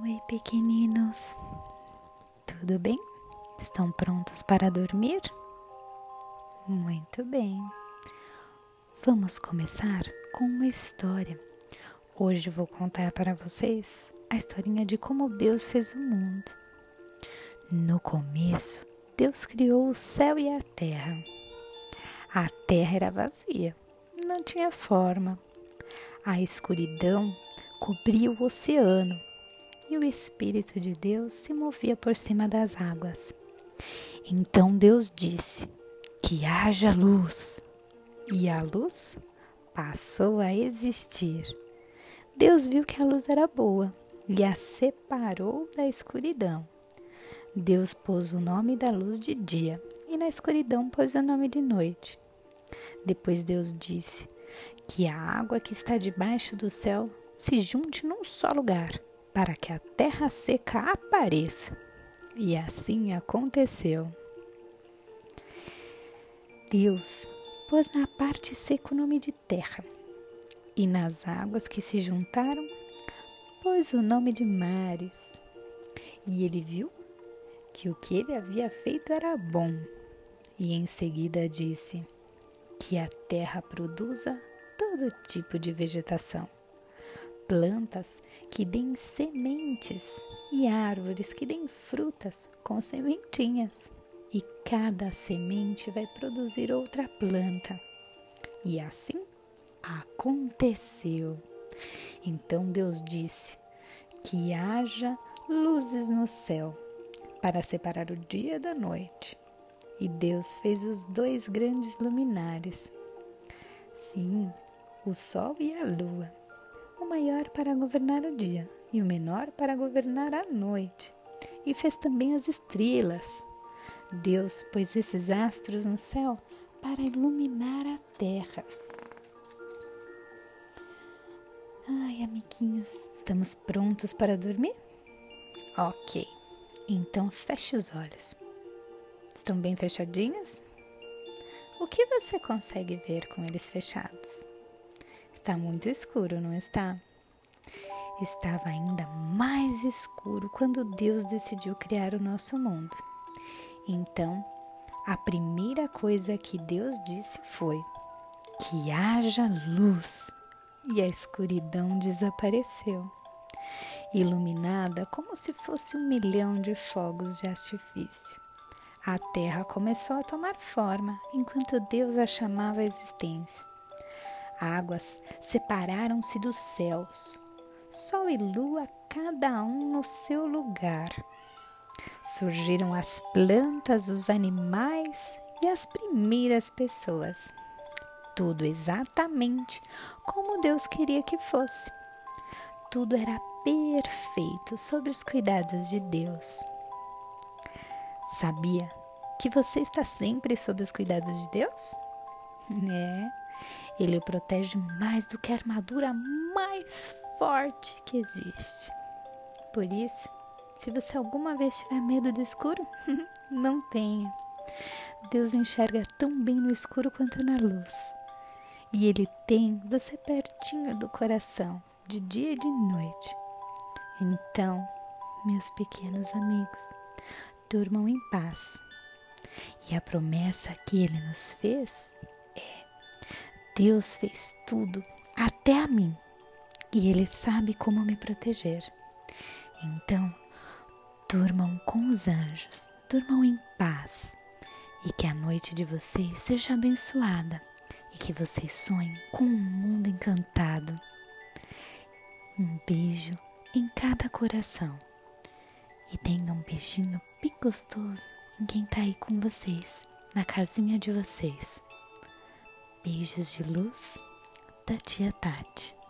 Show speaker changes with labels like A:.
A: Oi, pequeninos. Tudo bem? Estão prontos para dormir? Muito bem. Vamos começar com uma história. Hoje vou contar para vocês a historinha de como Deus fez o mundo. No começo, Deus criou o céu e a terra. A terra era vazia, não tinha forma. A escuridão cobria o oceano e o Espírito de Deus se movia por cima das águas. Então Deus disse: Que haja luz. E a luz passou a existir. Deus viu que a luz era boa e a separou da escuridão. Deus pôs o nome da luz de dia e na escuridão pôs o nome de noite. Depois Deus disse: Que a água que está debaixo do céu se junte num só lugar, para que a terra seca apareça. E assim aconteceu. Deus pôs na parte seca o nome de terra, e nas águas que se juntaram, pôs o nome de mares. E ele viu que o que ele havia feito era bom, e em seguida disse: Que a terra produza todo tipo de vegetação plantas que deem sementes e árvores que deem frutas com sementinhas. E cada semente vai produzir outra planta. E assim aconteceu. Então Deus disse: Que haja luzes no céu para separar o dia da noite. E Deus fez os dois grandes luminares. Sim, o sol e a lua maior para governar o dia e o menor para governar a noite. E fez também as estrelas. Deus pôs esses astros no céu para iluminar a terra. Ai, amiguinhos, estamos prontos para dormir? Ok, então feche os olhos. Estão bem fechadinhos? O que você consegue ver com eles fechados? Está muito escuro, não está? Estava ainda mais escuro quando Deus decidiu criar o nosso mundo. Então, a primeira coisa que Deus disse foi: que haja luz. E a escuridão desapareceu, iluminada como se fosse um milhão de fogos de artifício. A terra começou a tomar forma enquanto Deus a chamava à existência águas separaram-se dos céus, sol e lua, cada um no seu lugar. Surgiram as plantas, os animais e as primeiras pessoas. Tudo exatamente como Deus queria que fosse. Tudo era perfeito sob os cuidados de Deus. Sabia que você está sempre sob os cuidados de Deus? É. Ele o protege mais do que a armadura mais forte que existe. Por isso, se você alguma vez tiver medo do escuro, não tenha. Deus enxerga tão bem no escuro quanto na luz. E Ele tem você pertinho do coração, de dia e de noite. Então, meus pequenos amigos, durmam em paz. E a promessa que Ele nos fez Deus fez tudo, até a mim, e Ele sabe como me proteger. Então, durmam com os anjos, durmam em paz, e que a noite de vocês seja abençoada, e que vocês sonhem com um mundo encantado. Um beijo em cada coração, e tenham um beijinho bem gostoso em quem está aí com vocês, na casinha de vocês. Beijos de luz da tia Tati.